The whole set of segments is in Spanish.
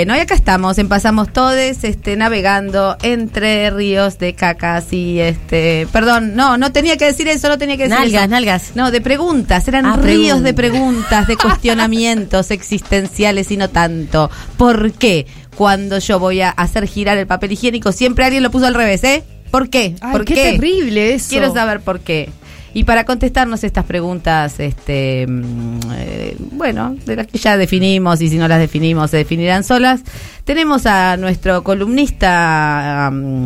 Bueno, y acá estamos, en Pasamos Todes, este, navegando entre ríos de cacas y este, perdón, no, no tenía que decir eso, no tenía que decir Nalgas, eso. nalgas. No, de preguntas, eran Ah, ríos de preguntas. de cuestionamientos existenciales y no tanto. ¿Por qué cuando yo voy a hacer girar el papel higiénico siempre alguien lo puso al revés, eh? ¿Por qué? Ay, ¿Por qué, terrible eso. Quiero saber por qué. Y para contestarnos estas preguntas, este, mm, eh, bueno, de las que ya definimos y si no las definimos se definirán solas, tenemos a nuestro columnista mm,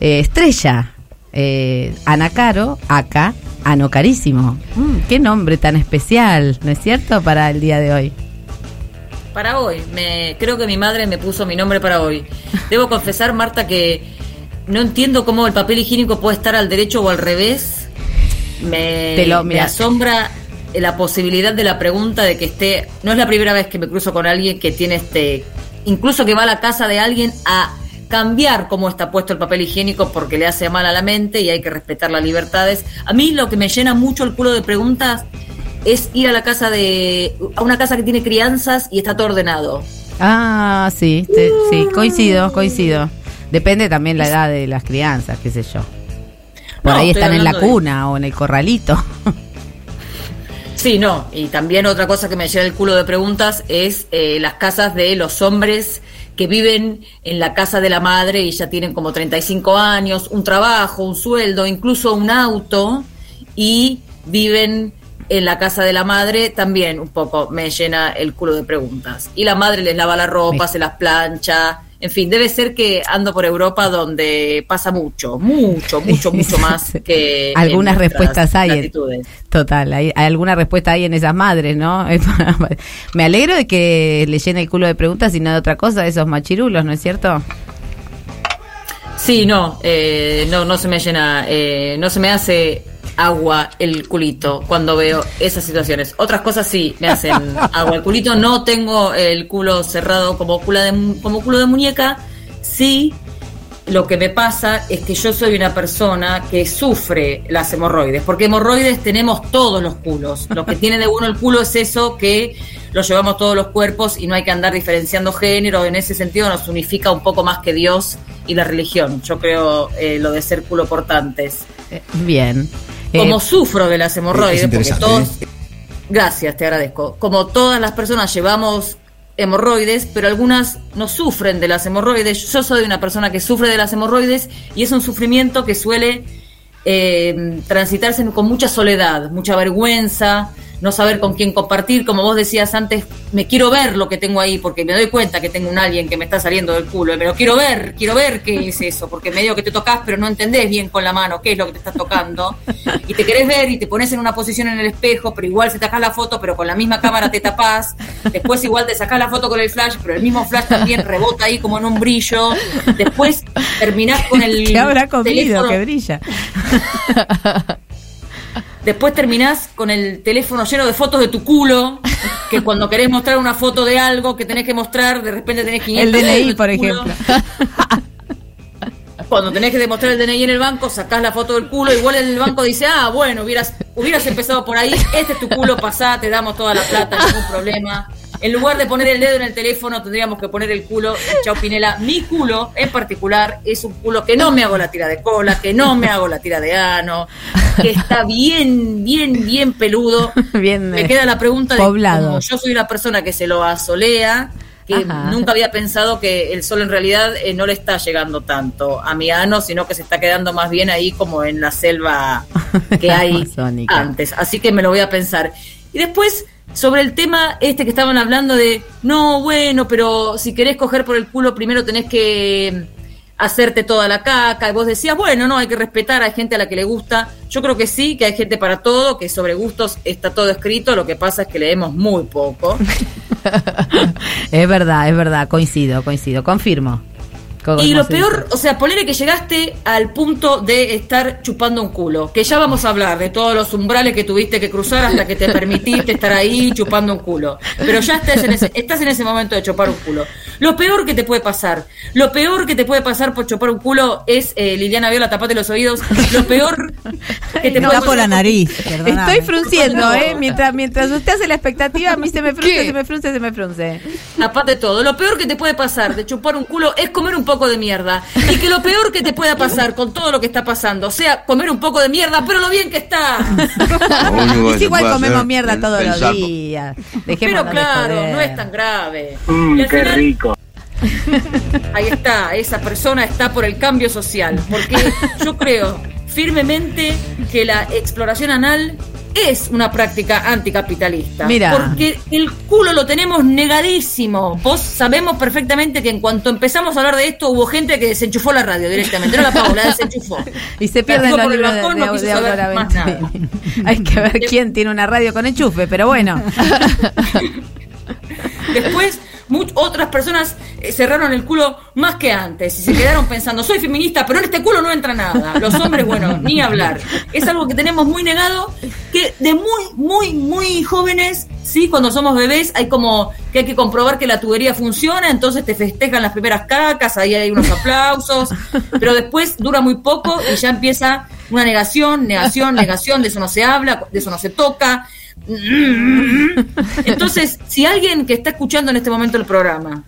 eh, estrella, eh, Ana Caro, acá, Ano Carísimo. Mm, qué nombre tan especial, ¿no es cierto? Para el día de hoy. Para hoy, me, creo que mi madre me puso mi nombre para hoy. Debo confesar, Marta, que no entiendo cómo el papel higiénico puede estar al derecho o al revés. Me, Te lo- me mira. asombra la posibilidad de la pregunta de que esté. No es la primera vez que me cruzo con alguien que tiene este. Incluso que va a la casa de alguien a cambiar cómo está puesto el papel higiénico porque le hace mal a la mente y hay que respetar las libertades. A mí lo que me llena mucho el culo de preguntas es ir a la casa de. a una casa que tiene crianzas y está todo ordenado. Ah, sí, te- sí, coincido, coincido. Depende también la edad de las crianzas, qué sé yo. Por No, ahí están en la de- cuna o en el corralito. Sí, no. Y también otra cosa que me llena el culo de preguntas es eh, las casas de los hombres que viven en la casa de la madre y ya tienen como 35 años, un trabajo, un sueldo, incluso un auto y viven en la casa de la madre también un poco me llena el culo de preguntas. Y la madre les lava la ropa, Me- se las plancha, en fin, debe ser que ando por Europa donde pasa mucho, mucho, mucho, mucho más que... Algunas respuestas hay. en- latitudes. Total, hay, hay alguna respuesta hay en esas madres, ¿no? Me alegro de que le llene el culo de preguntas y no de otra cosa, de esos machirulos, ¿no es cierto? Sí, no, eh, no, no se me llena, eh, no se me hace agua el culito cuando veo esas situaciones. Otras cosas sí me hacen agua el culito. No tengo el culo cerrado como culo de, como culo de muñeca. Sí, lo que me pasa es que yo soy una persona que sufre las hemorroides, porque hemorroides tenemos todos los culos. Lo que tiene de bueno el culo es eso que lo llevamos todos los cuerpos y no hay que andar diferenciando género. En ese sentido nos unifica un poco más que Dios y la religión. Yo creo eh, lo de ser culo portantes. Eh, bien. Como Eh, sufro de las hemorroides, Es porque todos... ¿eh? Gracias, te agradezco. Como todas las personas llevamos hemorroides, pero algunas no sufren de las hemorroides. Yo soy una persona que sufre de las hemorroides y es un sufrimiento que suele eh, transitarse con mucha soledad, mucha vergüenza, no saber con quién compartir. Como vos decías antes, me quiero ver lo que tengo ahí porque me doy cuenta que tengo un alguien que me está saliendo del culo. Me lo quiero ver, quiero ver qué es eso, porque medio que te tocas pero no entendés bien con la mano qué es lo que te estás tocando. Y te querés ver y te pones en una posición en el espejo, pero igual se sacás la foto, pero con la misma cámara te tapás, después igual te sacás la foto con el flash, pero el mismo flash también rebota ahí como en un brillo, después terminás con el ¿Qué habrá comido teléfono- que brilla? Después terminás con el teléfono lleno de fotos de tu culo, que cuando querés mostrar una foto de algo que tenés que mostrar, de repente tenés 500 El de DNI, tu por ejemplo. Cuando tenés que demostrar el DNI en el banco, sacás la foto del culo, igual en el banco dice, ah, bueno, hubieras, hubieras empezado por ahí, este es tu culo, pasá, te damos toda la plata, ningún problema. En lugar de poner el dedo en el teléfono, tendríamos que poner el culo. Chao Pinela, mi culo en particular es un culo que no me hago la tira de cola, que no me hago la tira de ano, que está bien, bien, bien peludo. Bien, me eh, queda la pregunta de poblado. como yo soy una persona que se lo asolea, que Ajá. nunca había pensado que el sol en realidad eh, no le está llegando tanto a mi ano, sino que se está quedando más bien ahí como en la selva que hay antes. Así que me lo voy a pensar. Y después, sobre el tema este que estaban hablando de, no, bueno, pero si querés coger por el culo, primero tenés que hacerte toda la caca. Y vos decías, bueno, no, hay que respetar, hay gente a la que le gusta. Yo creo que sí, que hay gente para todo, que sobre gustos está todo escrito, lo que pasa es que leemos muy poco. es verdad, es verdad, coincido, coincido, confirmo. Y lo peor, o sea, ponele que llegaste al punto de estar chupando un culo, que ya vamos a hablar de todos los umbrales que tuviste que cruzar hasta que te permitiste estar ahí chupando un culo. Pero ya estás en ese, estás en ese momento de chupar un culo. Lo peor que te puede pasar, lo peor que te puede pasar por chupar un culo es, eh, Liliana Viola, tapate los oídos, lo peor que te puede pasar. por la nariz, Estoy frunciendo, ¿eh? Mientras, mientras usted hace la expectativa, a mí se me frunce, se me frunce, se me frunce. Tapate todo. Lo peor que te puede pasar de chupar un culo es comer un poco de mierda. Y que lo peor que te pueda pasar con todo lo que está pasando sea comer un poco de mierda, pero lo bien que está. es igual comemos mierda todos los días. pero claro, no es tan grave. Mm, qué rico. Ahí está, esa persona está por el cambio social. Porque yo creo firmemente que la exploración anal es una práctica anticapitalista. Mira. Porque el culo lo tenemos negadísimo. Vos sabemos perfectamente que en cuanto empezamos a hablar de esto, hubo gente que desenchufó la radio directamente. No la pagó, la desenchufó. y se pierde el de, de, Hay que ver quién tiene una radio con enchufe, pero bueno. Después otras personas eh, cerraron el culo más que antes y se quedaron pensando, soy feminista, pero en este culo no entra nada. Los hombres, bueno, ni hablar. Es algo que tenemos muy negado, que de muy, muy, muy jóvenes, sí, cuando somos bebés, hay como que hay que comprobar que la tubería funciona, entonces te festejan las primeras cacas, ahí hay unos aplausos, pero después dura muy poco y ya empieza una negación, negación, negación, de eso no se habla, de eso no se toca entonces, si alguien que está escuchando en este momento el programa,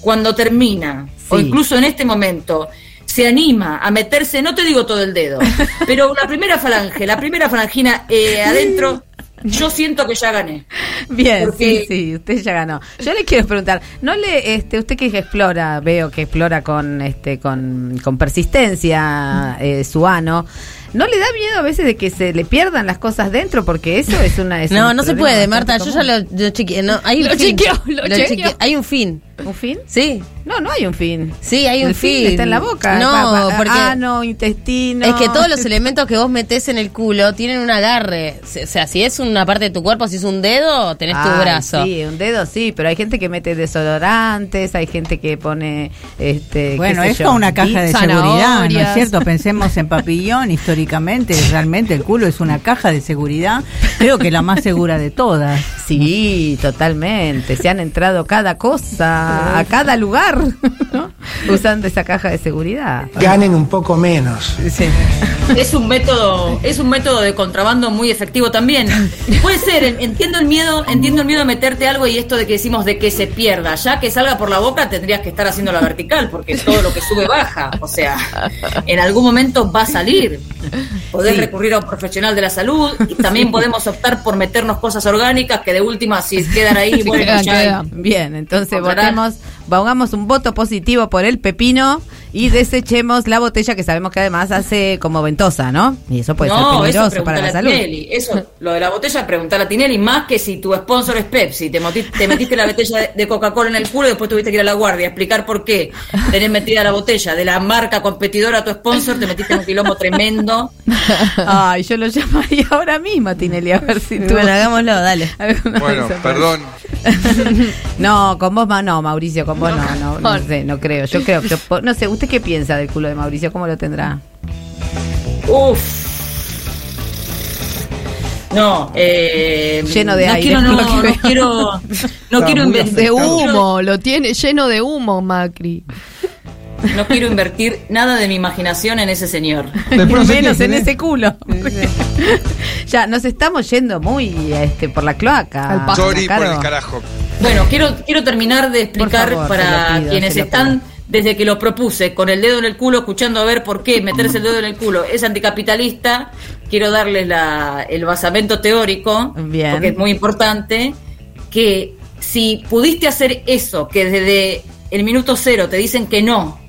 cuando termina, o incluso en este momento, se anima a meterse, no te digo todo el dedo, pero la primera falange, la primera falangina eh, adentro, yo siento que ya gané. Bien, sí, sí, usted ya ganó. Yo le quiero preguntar, ¿no le, este, usted que explora, veo que explora con, este, con, con persistencia eh, su ano, ¿No le da miedo a veces de que se le pierdan las cosas dentro? Porque eso es una... no, no se puede, Marta. Yo ya lo, lo chequeé. No, hay lo chequeo, lo, lo chequeo. Hay un fin. ¿Un fin? Sí. No, no hay un fin. Sí, hay un fin. Está en la boca. No, porque. Ah, no, intestino. Es que todos los elementos que vos metés en el culo tienen un agarre. O sea, si es una parte de tu cuerpo, si es un dedo, tenés tu brazo. Sí, un dedo sí, pero hay gente que mete desodorantes, hay gente que pone. este Bueno, es una caja de seguridad, ¿no es cierto? Pensemos en papillón, históricamente, realmente el culo es una caja de seguridad. Creo que la más segura de todas. Sí, totalmente. Se han entrado cada cosa, a cada lugar, usando esa caja de seguridad. Ganen un poco menos. Es un método, es un método de contrabando muy efectivo también. Puede ser, entiendo el miedo, entiendo el miedo de meterte algo y esto de que decimos de que se pierda. Ya que salga por la boca tendrías que estar haciendo la vertical, porque todo lo que sube baja. O sea, en algún momento va a salir. Podés recurrir a un profesional de la salud y también podemos optar por meternos cosas orgánicas que de última si quedan ahí, bueno, ya Bien, entonces votemos, pongamos un voto positivo por el pepino y desechemos la botella que sabemos que además hace como ventosa, ¿no? Y eso puede ser peligroso para la salud. Eso, lo de la botella, preguntar a Tinelli, más que si tu sponsor es Pepsi, te, te metiste la botella de Coca-Cola en el culo y después tuviste que ir a la guardia a explicar por qué tenés metida la botella de la marca competidora a tu sponsor, te metiste en un quilombo tremendo. Ay, yo lo llamaría ahora mismo a Tinelli a ver si tú... Bueno, hagámoslo, dale. Bueno, perdón. no, con vos no, Mauricio, con vos no, no, no, sé, no creo. Yo creo, no sé, ¿usted qué piensa del culo de Mauricio? ¿Cómo lo tendrá? Uf. No, eh, lleno de aire. Quiero, no, no, quiero, no quiero. De humo, lo tiene lleno de humo, Macri. No quiero invertir nada de mi imaginación en ese señor. Menos en ese culo. ya, nos estamos yendo muy este, por la cloaca. Sorry por el carajo. Bueno, quiero, quiero terminar de explicar para quienes están desde que lo propuse, con el dedo en el culo, escuchando a ver por qué meterse el dedo en el culo es anticapitalista, quiero darles la, el basamento teórico, porque es muy importante, que si pudiste hacer eso, que desde el minuto cero te dicen que no,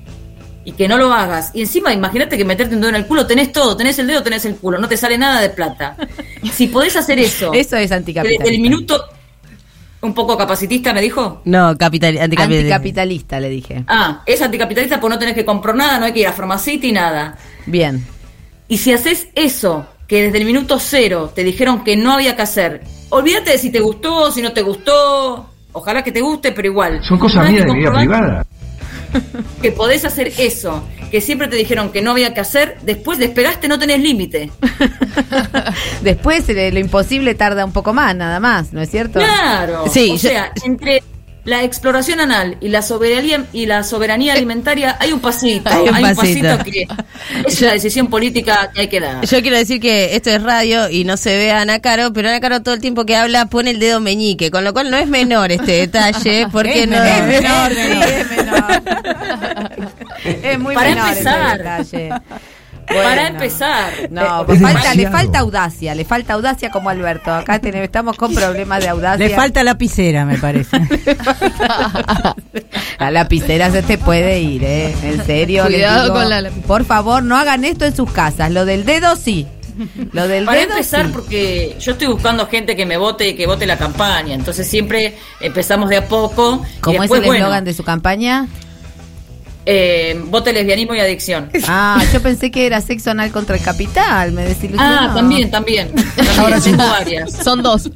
y que no lo hagas, y encima imagínate que meterte un dedo en el culo, tenés todo, tenés el dedo, tenés el culo, no te sale nada de plata. Si podés hacer eso, eso es anticapitalista. Desde el minuto un poco capacitista, me dijo. No, capital, anticapitalista. anticapitalista, le dije. Ah, es anticapitalista porque no tenés que comprar nada, no hay que ir a Pharmacity, nada. Bien. Y si haces eso, que desde el minuto cero te dijeron que no había que hacer, olvídate de si te gustó, si no te gustó, ojalá que te guste, pero igual. Son cosas mías de vida privada. que podés hacer eso, que siempre te dijeron que no había que hacer, después despegaste, no tenés límite. después eh, lo imposible tarda un poco más, nada más, ¿no es cierto? Claro. Sí, o sea, entre la exploración anal y la soberanía y la soberanía alimentaria hay un pasito, hay un, pasito. que es una decisión política que hay que dar. Yo quiero decir que esto es radio y no se ve a Ana Caro, pero Ana Caro todo el tiempo que habla pone el dedo meñique, con lo cual no es menor este detalle, porque no es menor, es menor. es muy Para menor empezar, detalle. Para empezar. No, le falta, le falta audacia, le falta audacia como Alberto. Acá tenemos, estamos con problemas de audacia. Le falta lapicera, me parece. la lapicera se te puede ir, ¿eh? En serio. Cuidado con la Por favor, no hagan esto en sus casas. Lo del dedo sí. Lo del Para dedo, empezar, porque yo estoy buscando gente que me vote y que vote la campaña. Entonces siempre empezamos de a poco. ¿Cómo es el eslogan de su campaña? Eh, vote lesbianismo y adicción. Ah, yo pensé que era sexo anal contra el capital, me desilusionó. Ah, también, también. Ahora tengo varias. Son dos.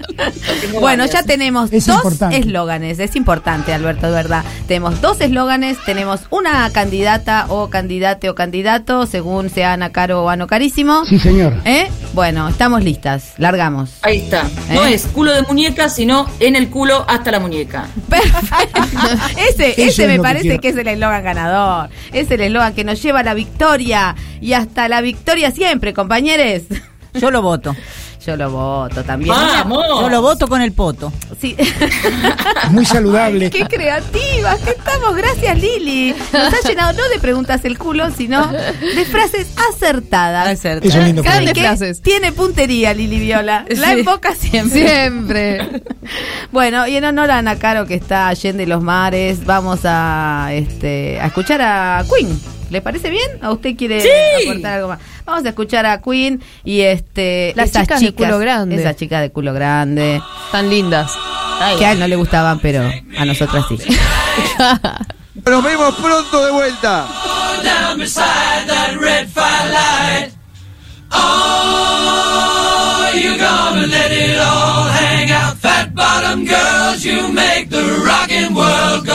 bueno, ya tenemos dos eslóganes. Es importante, Alberto, de verdad. Tenemos dos eslóganes, tenemos una candidata o candidate o candidato, según sea Ana Caro o Ano Carísimo. Sí, señor. ¿Eh? Bueno, estamos listas. Largamos. Ahí está. No ¿Eh? es culo de muñeca, sino en el culo hasta la muñeca. Perfecto. ese ese me parece que es el eslogan ganador. Es el eslogan que nos lleva a la victoria y hasta la victoria siempre, compañeros. Yo lo voto. Yo lo voto también. Yo lo voto con el poto. Sí. Muy saludable. qué creativas que estamos. Gracias, Lili. Nos ha llenado no de preguntas el culo, sino de frases acertadas. Acertadas. frases. Tiene puntería, Lili Viola. La enfoca siempre. Siempre. bueno, y en honor a Ana Caro, que está allende los mares, vamos a, este, a escuchar a Queen. ¿Le parece bien? ¿O usted quiere aportar algo más? Vamos a escuchar a Queen y este las chicas, de culo grande. Esas chicas de culo grande. Tan lindas. que a él no le gustaban, pero a nosotras sí. Nos vemos pronto de vuelta. Oh, you gonna let it all hang out. Fat bottom girls, you make the rocking world